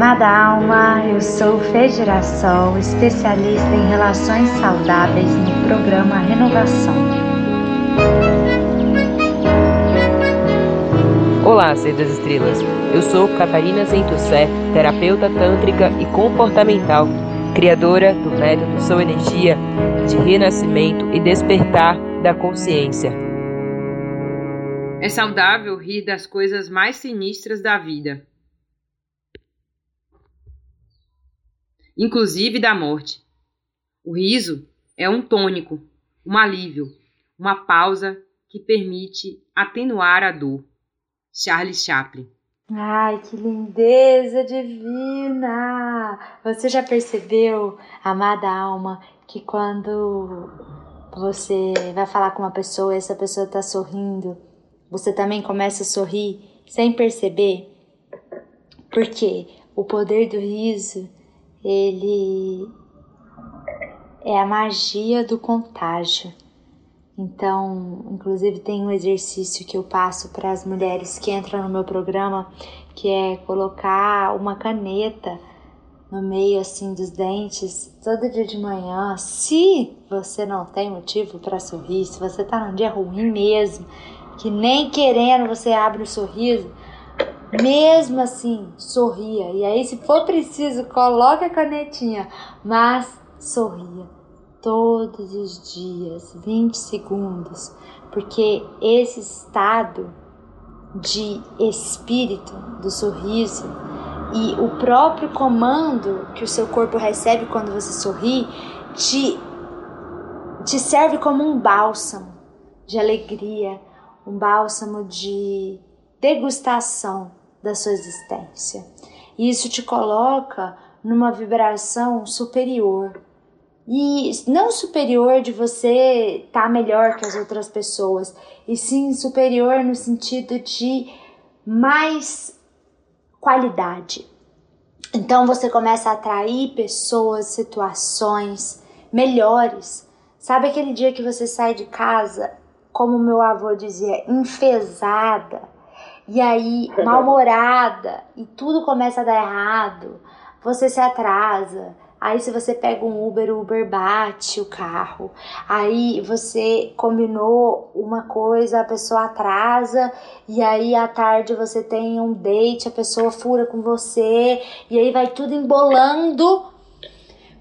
Amada alma, eu sou Fê Girassol, especialista em relações saudáveis no programa Renovação. Olá, ser das estrelas. Eu sou Catarina Zentussé, terapeuta tântrica e comportamental, criadora do método Sou Energia de renascimento e despertar da consciência. É saudável rir das coisas mais sinistras da vida inclusive da morte. O riso é um tônico, um alívio, uma pausa que permite atenuar a dor. Charles Chaplin. Ai, que lindeza divina! Você já percebeu, amada alma, que quando você vai falar com uma pessoa e essa pessoa está sorrindo, você também começa a sorrir sem perceber? Porque o poder do riso ele é a magia do contágio. Então, inclusive tem um exercício que eu passo para as mulheres que entram no meu programa, que é colocar uma caneta no meio assim dos dentes todo dia de manhã. Se você não tem motivo para sorrir, se você tá num dia ruim mesmo, que nem querendo você abre o sorriso, mesmo assim, sorria. E aí, se for preciso, coloque a canetinha, mas sorria todos os dias, 20 segundos, porque esse estado de espírito do sorriso e o próprio comando que o seu corpo recebe quando você sorri te, te serve como um bálsamo de alegria, um bálsamo de degustação da sua existência. E isso te coloca numa vibração superior. E não superior de você estar tá melhor que as outras pessoas, e sim superior no sentido de mais qualidade. Então você começa a atrair pessoas, situações melhores. Sabe aquele dia que você sai de casa, como meu avô dizia, enfesada? E aí mal-humorada e tudo começa a dar errado, você se atrasa. Aí se você pega um Uber, o Uber bate o carro. Aí você combinou uma coisa, a pessoa atrasa e aí à tarde você tem um date, a pessoa fura com você e aí vai tudo embolando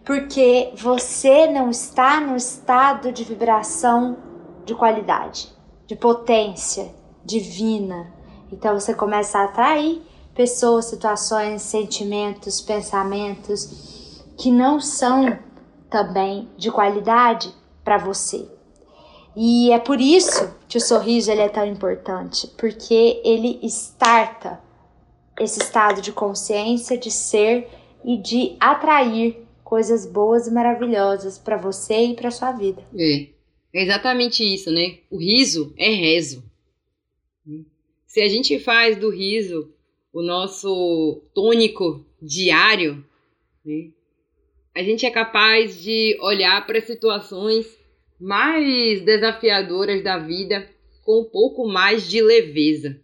porque você não está no estado de vibração de qualidade, de potência divina, então você começa a atrair pessoas, situações, sentimentos, pensamentos que não são também de qualidade para você. E é por isso que o sorriso ele é tão importante, porque ele starta esse estado de consciência, de ser e de atrair coisas boas e maravilhosas para você e para sua vida. É, é exatamente isso, né? O riso é rezo. Se a gente faz do riso o nosso tônico diário, né, a gente é capaz de olhar para situações mais desafiadoras da vida com um pouco mais de leveza.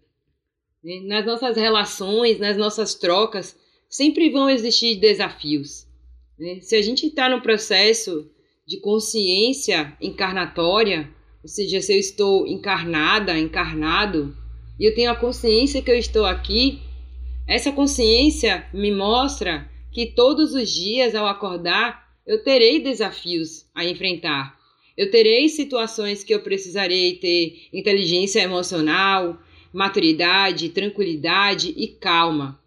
Né? Nas nossas relações, nas nossas trocas, sempre vão existir desafios. Né? Se a gente está no processo de consciência encarnatória, ou seja, se eu estou encarnada, encarnado, e eu tenho a consciência que eu estou aqui, essa consciência me mostra que todos os dias ao acordar eu terei desafios a enfrentar. Eu terei situações que eu precisarei ter inteligência emocional, maturidade, tranquilidade e calma.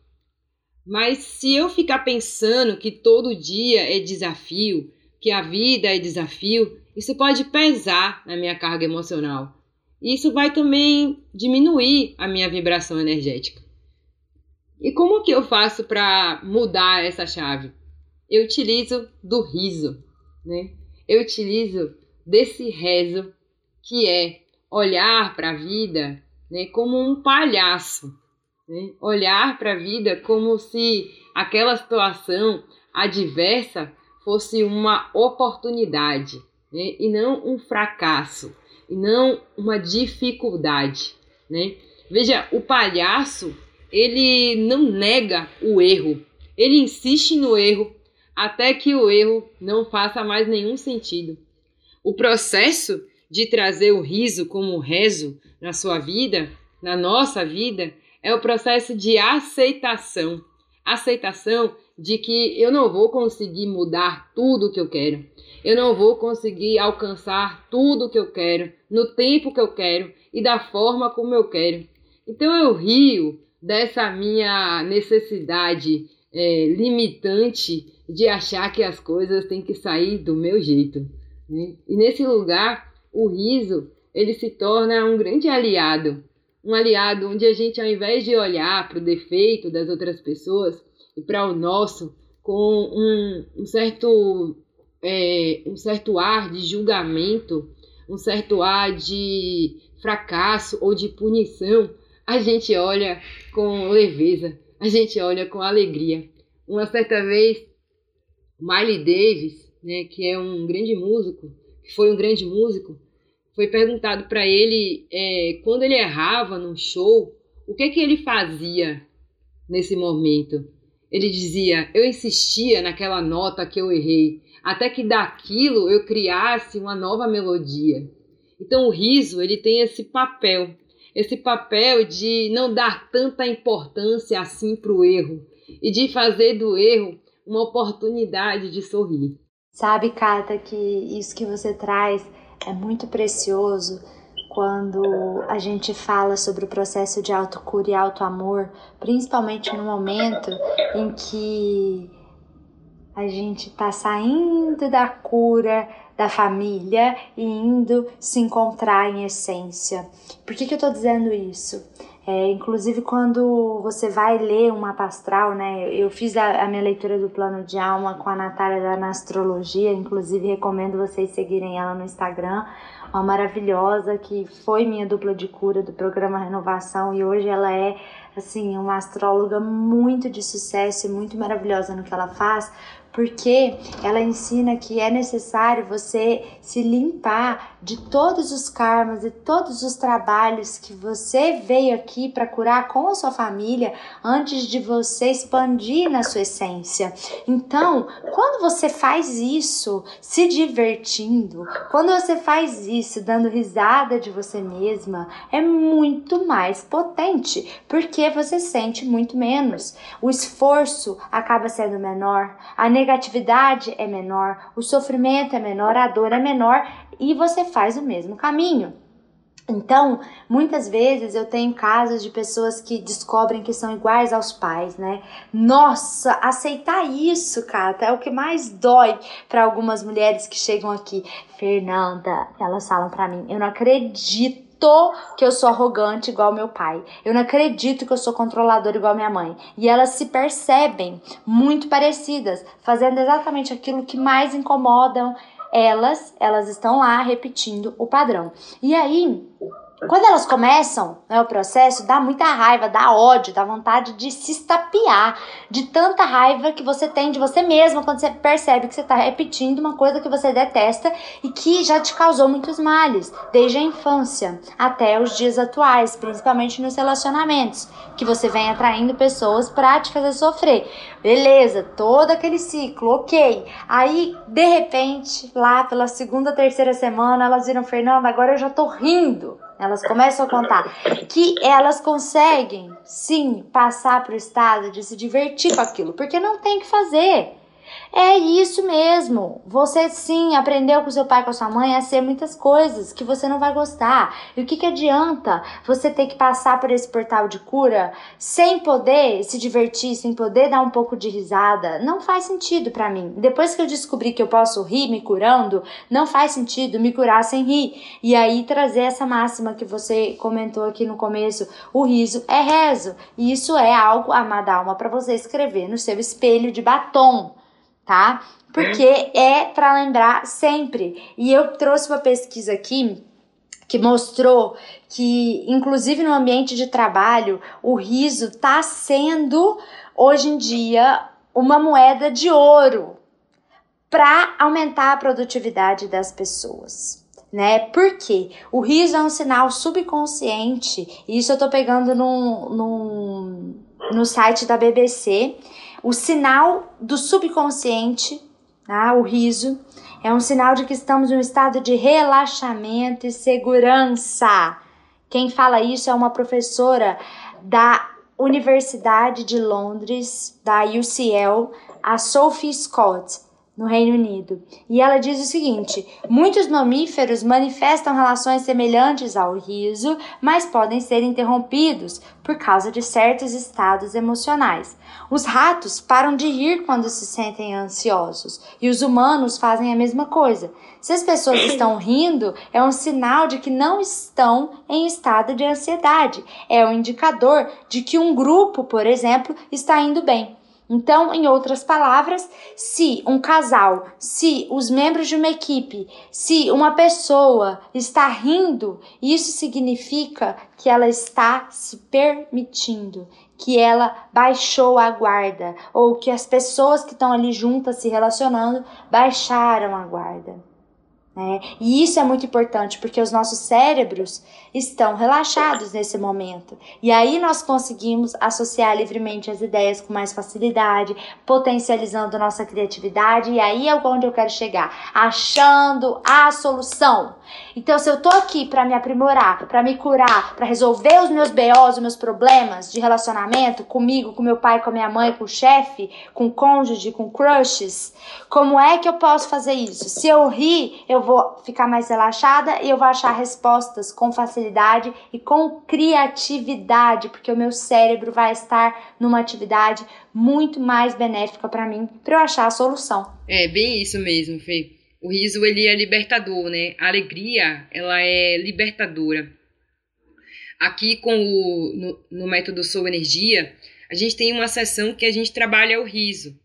Mas se eu ficar pensando que todo dia é desafio, que a vida é desafio, isso pode pesar na minha carga emocional. Isso vai também diminuir a minha vibração energética. E como que eu faço para mudar essa chave? Eu utilizo do riso, né? Eu utilizo desse rezo que é olhar para a vida, né, como um palhaço, né? Olhar para a vida como se aquela situação adversa fosse uma oportunidade, né? E não um fracasso e não uma dificuldade, né? Veja, o palhaço, ele não nega o erro, ele insiste no erro até que o erro não faça mais nenhum sentido. O processo de trazer o riso como rezo na sua vida, na nossa vida, é o processo de aceitação. Aceitação de que eu não vou conseguir mudar tudo o que eu quero. Eu não vou conseguir alcançar tudo o que eu quero, no tempo que eu quero e da forma como eu quero. Então eu rio dessa minha necessidade é, limitante de achar que as coisas têm que sair do meu jeito. Né? E nesse lugar, o riso ele se torna um grande aliado. Um aliado onde a gente, ao invés de olhar para o defeito das outras pessoas e para o nosso com um, um certo, é, um certo ar de julgamento, um certo ar de fracasso ou de punição, a gente olha com leveza, a gente olha com alegria. Uma certa vez, Miley Davis, né, que é um grande músico, que foi um grande músico, foi perguntado para ele é, quando ele errava num show, o que que ele fazia nesse momento. Ele dizia: Eu insistia naquela nota que eu errei, até que daquilo eu criasse uma nova melodia. Então o riso ele tem esse papel, esse papel de não dar tanta importância assim para o erro e de fazer do erro uma oportunidade de sorrir. Sabe, Cata, que isso que você traz é muito precioso quando a gente fala sobre o processo de autocura e autoamor, principalmente no momento em que a gente está saindo da cura da família e indo se encontrar em essência. Por que, que eu estou dizendo isso? É, inclusive, quando você vai ler uma pastral, né? Eu fiz a, a, minha leitura do plano de alma com a Natália da Nastrologia, inclusive recomendo vocês seguirem ela no Instagram, uma maravilhosa que foi minha dupla de cura do programa Renovação e hoje ela é, assim, uma astróloga muito de sucesso e muito maravilhosa no que ela faz, porque ela ensina que é necessário você se limpar de todos os karmas e todos os trabalhos que você veio aqui para curar com a sua família antes de você expandir na sua essência. Então, quando você faz isso se divertindo, quando você faz isso dando risada de você mesma, é muito mais potente, porque você sente muito menos. O esforço acaba sendo menor, a negatividade é menor, o sofrimento é menor, a dor é menor e você faz o mesmo caminho. Então, muitas vezes eu tenho casos de pessoas que descobrem que são iguais aos pais, né? Nossa, aceitar isso, cara, é o que mais dói para algumas mulheres que chegam aqui. Fernanda, elas falam para mim, eu não acredito que eu sou arrogante igual meu pai. Eu não acredito que eu sou controladora igual minha mãe. E elas se percebem muito parecidas, fazendo exatamente aquilo que mais incomodam elas, elas estão lá repetindo o padrão. E aí, quando elas começam né, o processo, dá muita raiva, dá ódio, dá vontade de se estapear, de tanta raiva que você tem de você mesma quando você percebe que você está repetindo uma coisa que você detesta e que já te causou muitos males, desde a infância até os dias atuais, principalmente nos relacionamentos, que você vem atraindo pessoas para te fazer sofrer. Beleza, todo aquele ciclo, ok. Aí, de repente, lá pela segunda, terceira semana, elas viram, Fernanda, agora eu já tô rindo. Elas começam a contar que elas conseguem sim passar para o estado de se divertir com aquilo, porque não tem que fazer. É isso mesmo. Você sim aprendeu com seu pai, com a sua mãe a ser muitas coisas que você não vai gostar. E o que, que adianta você ter que passar por esse portal de cura sem poder se divertir, sem poder dar um pouco de risada? Não faz sentido para mim. Depois que eu descobri que eu posso rir me curando, não faz sentido me curar sem rir. E aí trazer essa máxima que você comentou aqui no começo, o riso é rezo. E isso é algo, amada alma, para você escrever no seu espelho de batom tá? Porque é para lembrar sempre. E eu trouxe uma pesquisa aqui que mostrou que, inclusive no ambiente de trabalho, o riso está sendo hoje em dia uma moeda de ouro para aumentar a produtividade das pessoas. Né? Porque o riso é um sinal subconsciente, e isso eu tô pegando no, no site da BBC o sinal do subconsciente, tá? o riso, é um sinal de que estamos em um estado de relaxamento e segurança. Quem fala isso é uma professora da Universidade de Londres, da UCL, a Sophie Scott no Reino Unido. E ela diz o seguinte: muitos mamíferos manifestam relações semelhantes ao riso, mas podem ser interrompidos por causa de certos estados emocionais. Os ratos param de rir quando se sentem ansiosos, e os humanos fazem a mesma coisa. Se as pessoas estão rindo, é um sinal de que não estão em estado de ansiedade. É um indicador de que um grupo, por exemplo, está indo bem. Então, em outras palavras, se um casal, se os membros de uma equipe, se uma pessoa está rindo, isso significa que ela está se permitindo, que ela baixou a guarda, ou que as pessoas que estão ali juntas se relacionando baixaram a guarda. Né? E isso é muito importante porque os nossos cérebros estão relaxados nesse momento. E aí nós conseguimos associar livremente as ideias com mais facilidade, potencializando nossa criatividade. E aí é onde eu quero chegar, achando a solução. Então, se eu tô aqui para me aprimorar, para me curar, para resolver os meus BOs, os meus problemas de relacionamento comigo, com meu pai, com a minha mãe, com o chefe, com o cônjuge, com crushes, como é que eu posso fazer isso? Se eu rir, eu vou ficar mais relaxada e eu vou achar respostas com facilidade e com criatividade, porque o meu cérebro vai estar numa atividade muito mais benéfica para mim, para eu achar a solução. É bem isso mesmo, Fê. O riso ele é libertador, né? A alegria ela é libertadora. Aqui com o no, no método Sou Energia, a gente tem uma sessão que a gente trabalha o riso,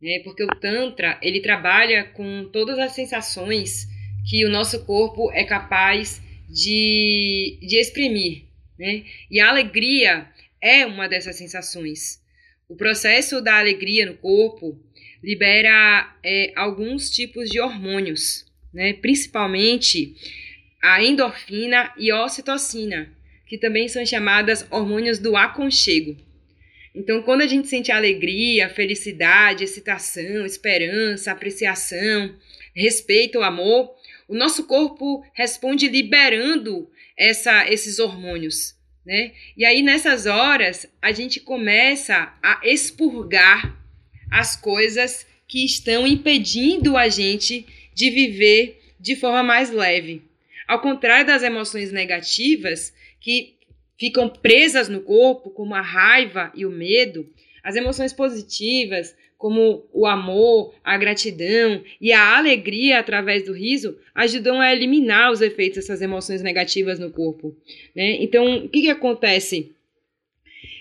né? Porque o tantra ele trabalha com todas as sensações que o nosso corpo é capaz de, de exprimir, né? E a alegria é uma dessas sensações. O processo da alegria no corpo libera é, alguns tipos de hormônios, né? principalmente a endorfina e a ocitocina, que também são chamadas hormônios do aconchego. Então, quando a gente sente alegria, felicidade, excitação, esperança, apreciação, respeito, amor, o nosso corpo responde liberando essa, esses hormônios. Né? E aí, nessas horas, a gente começa a expurgar as coisas que estão impedindo a gente de viver de forma mais leve. Ao contrário das emoções negativas, que ficam presas no corpo, como a raiva e o medo, as emoções positivas, como o amor, a gratidão e a alegria através do riso, ajudam a eliminar os efeitos dessas emoções negativas no corpo. Né? Então, o que, que acontece?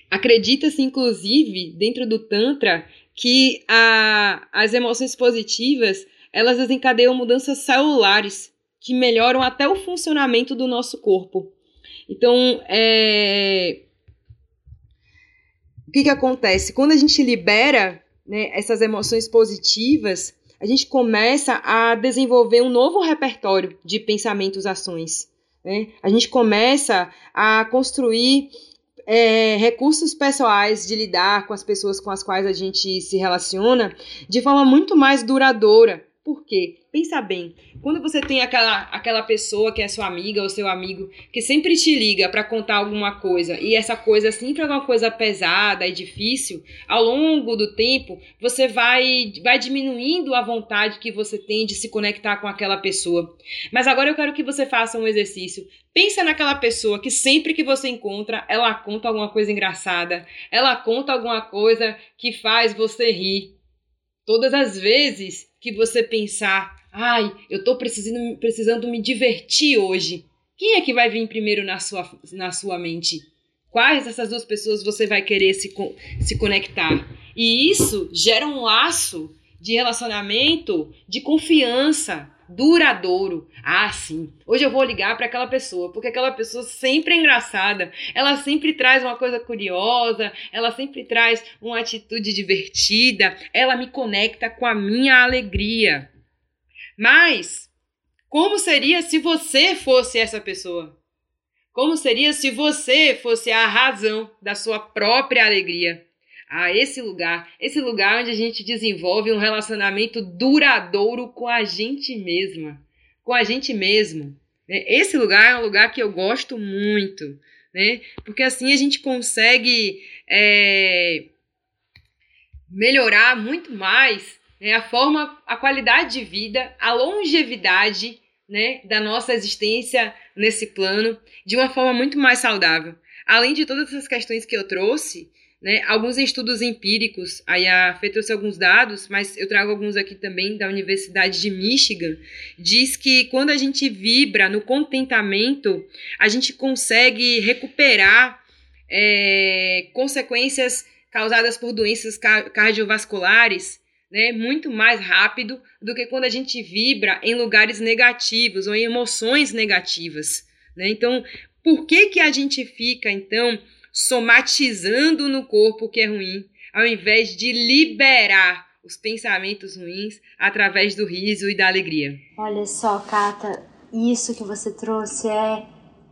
Acredita-se, inclusive, dentro do Tantra, que a, as emoções positivas elas desencadeiam mudanças celulares que melhoram até o funcionamento do nosso corpo. Então, é... o que, que acontece? Quando a gente libera né, essas emoções positivas, a gente começa a desenvolver um novo repertório de pensamentos, ações. Né? A gente começa a construir é, recursos pessoais de lidar com as pessoas com as quais a gente se relaciona de forma muito mais duradoura. Por quê? Pensa bem, quando você tem aquela, aquela pessoa que é sua amiga ou seu amigo que sempre te liga para contar alguma coisa e essa coisa sempre é uma coisa pesada e difícil, ao longo do tempo você vai, vai diminuindo a vontade que você tem de se conectar com aquela pessoa. Mas agora eu quero que você faça um exercício. Pensa naquela pessoa que sempre que você encontra, ela conta alguma coisa engraçada, ela conta alguma coisa que faz você rir. Todas as vezes que você pensar Ai, eu tô precisando, precisando me divertir hoje. Quem é que vai vir primeiro na sua, na sua mente? Quais dessas duas pessoas você vai querer se, se conectar? E isso gera um laço de relacionamento, de confiança, duradouro. Ah, sim. Hoje eu vou ligar para aquela pessoa, porque aquela pessoa sempre é engraçada. Ela sempre traz uma coisa curiosa, ela sempre traz uma atitude divertida, ela me conecta com a minha alegria. Mas como seria se você fosse essa pessoa? Como seria se você fosse a razão da sua própria alegria? A esse lugar, esse lugar onde a gente desenvolve um relacionamento duradouro com a gente mesma, com a gente mesmo. Né? Esse lugar é um lugar que eu gosto muito, né? Porque assim a gente consegue é, melhorar muito mais né, a forma, a qualidade de vida, a longevidade né, da nossa existência nesse plano de uma forma muito mais saudável. Além de todas essas questões que eu trouxe, né, alguns estudos empíricos, aí a Fê trouxe alguns dados, mas eu trago alguns aqui também da Universidade de Michigan, diz que quando a gente vibra no contentamento, a gente consegue recuperar é, consequências causadas por doenças cardiovasculares né, muito mais rápido do que quando a gente vibra em lugares negativos ou em emoções negativas. Né? Então, por que, que a gente fica, então, somatizando no corpo o que é ruim, ao invés de liberar os pensamentos ruins através do riso e da alegria. Olha só, Cata, isso que você trouxe é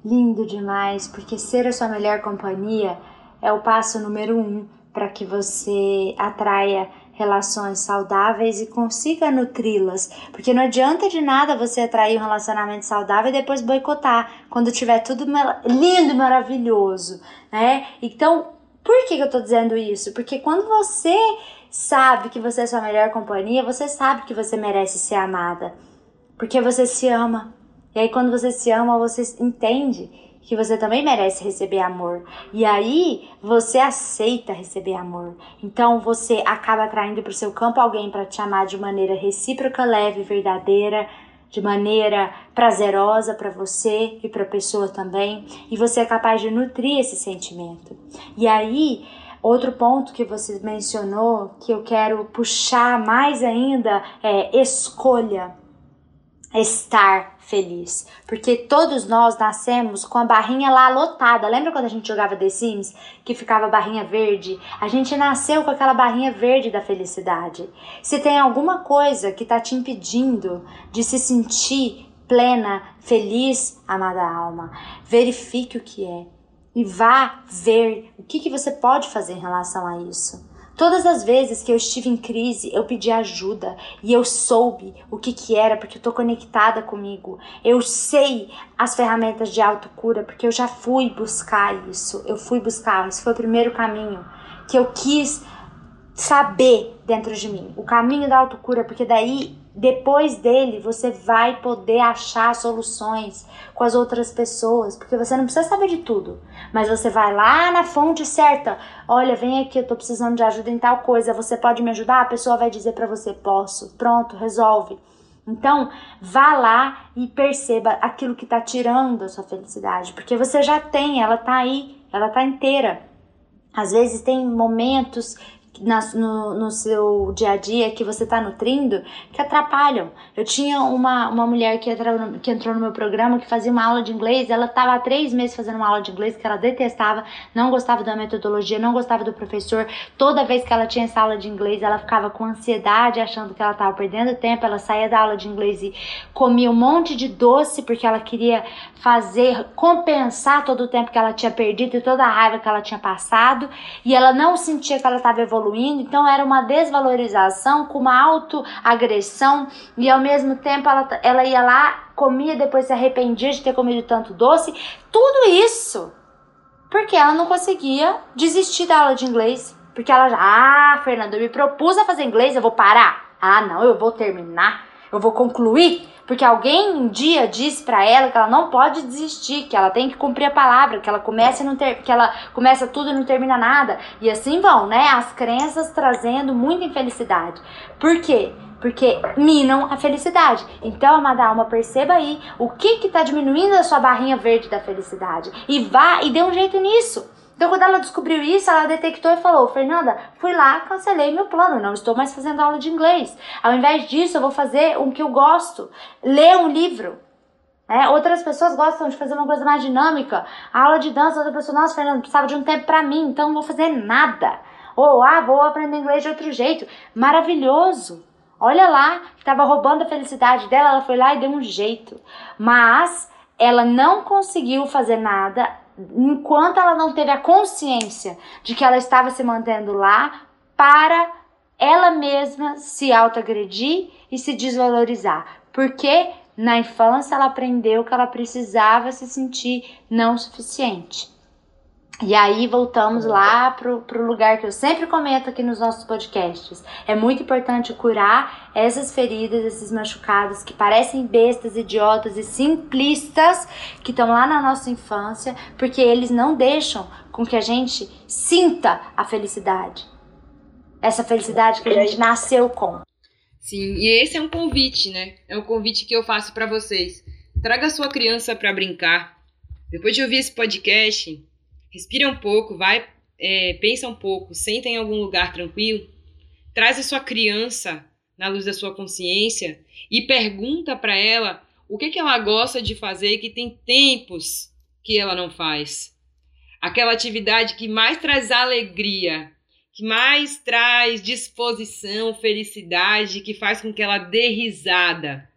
lindo demais, porque ser a sua melhor companhia é o passo número um para que você atraia relações saudáveis e consiga nutri-las. Porque não adianta de nada você atrair um relacionamento saudável e depois boicotar quando tiver tudo lindo e maravilhoso, né? Então, por que, que eu tô dizendo isso? Porque quando você sabe que você é sua melhor companhia, você sabe que você merece ser amada. Porque você se ama. E aí, quando você se ama, você entende que você também merece receber amor. E aí você aceita receber amor. Então você acaba atraindo para o seu campo alguém para te amar de maneira recíproca, leve, verdadeira, de maneira prazerosa para você e para a pessoa também. E você é capaz de nutrir esse sentimento. E aí Outro ponto que você mencionou que eu quero puxar mais ainda é escolha estar feliz, porque todos nós nascemos com a barrinha lá lotada. Lembra quando a gente jogava The Sims que ficava a barrinha verde? A gente nasceu com aquela barrinha verde da felicidade. Se tem alguma coisa que está te impedindo de se sentir plena, feliz, amada alma, verifique o que é e vá ver o que, que você pode fazer em relação a isso. Todas as vezes que eu estive em crise, eu pedi ajuda e eu soube o que que era porque eu tô conectada comigo. Eu sei as ferramentas de autocura porque eu já fui buscar isso. Eu fui buscar, esse foi o primeiro caminho que eu quis saber dentro de mim, o caminho da autocura, porque daí depois dele você vai poder achar soluções com as outras pessoas, porque você não precisa saber de tudo, mas você vai lá na fonte certa. Olha, vem aqui, eu tô precisando de ajuda em tal coisa, você pode me ajudar? A pessoa vai dizer para você: "Posso". Pronto, resolve. Então, vá lá e perceba aquilo que tá tirando a sua felicidade, porque você já tem, ela tá aí, ela tá inteira. Às vezes tem momentos na, no, no seu dia a dia que você está nutrindo que atrapalham. Eu tinha uma, uma mulher que entrou, que entrou no meu programa que fazia uma aula de inglês, ela estava há três meses fazendo uma aula de inglês que ela detestava, não gostava da metodologia, não gostava do professor. Toda vez que ela tinha essa aula de inglês, ela ficava com ansiedade, achando que ela estava perdendo tempo. Ela saía da aula de inglês e comia um monte de doce porque ela queria fazer, compensar todo o tempo que ela tinha perdido e toda a raiva que ela tinha passado. E ela não sentia que ela estava evoluindo evoluindo, então era uma desvalorização com uma autoagressão e ao mesmo tempo ela, ela ia lá, comia, depois se arrependia de ter comido tanto doce. Tudo isso porque ela não conseguia desistir da aula de inglês. Porque ela já, ah, Fernanda, eu me propus a fazer inglês, eu vou parar. Ah, não, eu vou terminar, eu vou concluir. Porque alguém um dia disse para ela que ela não pode desistir, que ela tem que cumprir a palavra, que ela começa não ter, que ela começa tudo e não termina nada. E assim vão, né? As crenças trazendo muita infelicidade. Por quê? Porque minam a felicidade. Então, amada alma, perceba aí o que que tá diminuindo a sua barrinha verde da felicidade. E vá e dê um jeito nisso. Então, quando ela descobriu isso, ela detectou e falou: Fernanda, fui lá, cancelei meu plano, não estou mais fazendo aula de inglês. Ao invés disso, eu vou fazer o que eu gosto: ler um livro. É, outras pessoas gostam de fazer uma coisa mais dinâmica. A aula de dança, outra pessoa, nossa, Fernanda, precisava de um tempo para mim, então não vou fazer nada. Ou, ah, vou aprender inglês de outro jeito. Maravilhoso. Olha lá, estava roubando a felicidade dela, ela foi lá e deu um jeito. Mas ela não conseguiu fazer nada enquanto ela não teve a consciência de que ela estava se mantendo lá para ela mesma se autoagredir e se desvalorizar. Porque na infância ela aprendeu que ela precisava se sentir não suficiente. E aí voltamos lá pro, pro lugar que eu sempre comento aqui nos nossos podcasts. É muito importante curar essas feridas, esses machucados que parecem bestas, idiotas e simplistas que estão lá na nossa infância, porque eles não deixam com que a gente sinta a felicidade. Essa felicidade que a gente nasceu com. Sim, e esse é um convite, né? É um convite que eu faço para vocês. Traga sua criança para brincar. Depois de ouvir esse podcast, respira um pouco, vai, é, pensa um pouco, senta em algum lugar tranquilo, traz a sua criança na luz da sua consciência e pergunta para ela o que, que ela gosta de fazer que tem tempos que ela não faz. Aquela atividade que mais traz alegria, que mais traz disposição, felicidade, que faz com que ela dê risada.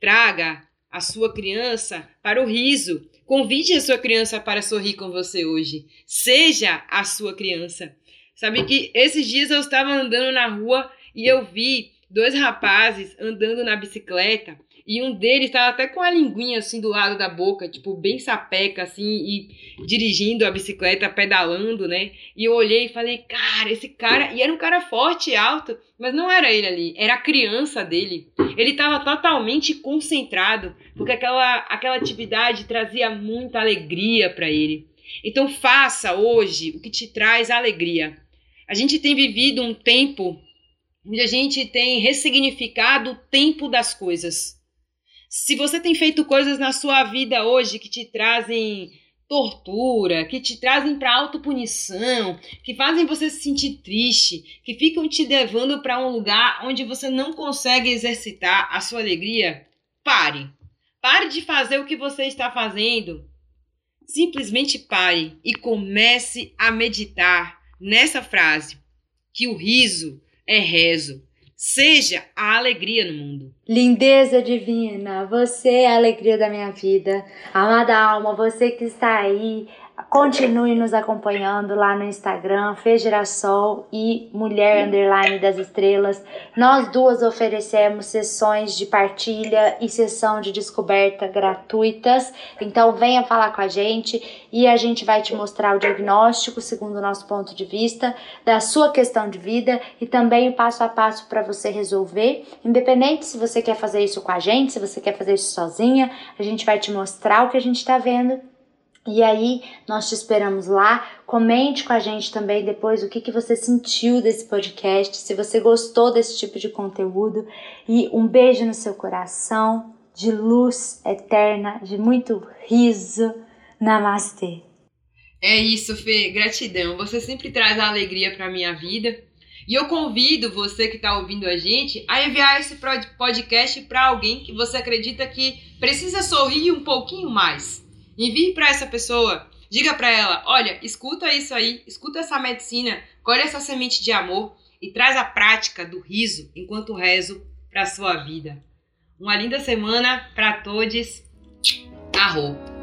Traga a sua criança para o riso, Convide a sua criança para sorrir com você hoje. Seja a sua criança. Sabe que esses dias eu estava andando na rua e eu vi dois rapazes andando na bicicleta e um deles estava até com a linguinha assim do lado da boca, tipo, bem sapeca, assim, e dirigindo a bicicleta, pedalando, né? E eu olhei e falei, cara, esse cara. E era um cara forte, alto, mas não era ele ali, era a criança dele. Ele estava totalmente concentrado, porque aquela, aquela atividade trazia muita alegria para ele. Então faça hoje o que te traz alegria. A gente tem vivido um tempo onde a gente tem ressignificado o tempo das coisas. Se você tem feito coisas na sua vida hoje que te trazem tortura, que te trazem para autopunição, que fazem você se sentir triste, que ficam te levando para um lugar onde você não consegue exercitar a sua alegria, pare. Pare de fazer o que você está fazendo. Simplesmente pare e comece a meditar nessa frase: que o riso é rezo Seja a alegria no mundo. Lindeza divina, você é a alegria da minha vida. Amada alma, você que está aí Continue nos acompanhando lá no Instagram, Fê Girassol e Mulher Underline das Estrelas. Nós duas oferecemos sessões de partilha e sessão de descoberta gratuitas. Então venha falar com a gente e a gente vai te mostrar o diagnóstico segundo o nosso ponto de vista da sua questão de vida e também o passo a passo para você resolver. Independente se você quer fazer isso com a gente, se você quer fazer isso sozinha, a gente vai te mostrar o que a gente está vendo e aí, nós te esperamos lá. Comente com a gente também depois o que, que você sentiu desse podcast, se você gostou desse tipo de conteúdo. E um beijo no seu coração, de luz eterna, de muito riso. Namastê. É isso, Fê. Gratidão. Você sempre traz a alegria para minha vida. E eu convido você que está ouvindo a gente a enviar esse podcast para alguém que você acredita que precisa sorrir um pouquinho mais. Envie para essa pessoa. Diga para ela: olha, escuta isso aí, escuta essa medicina, colhe essa semente de amor e traz a prática do riso enquanto rezo para sua vida. Uma linda semana para todos. Arro!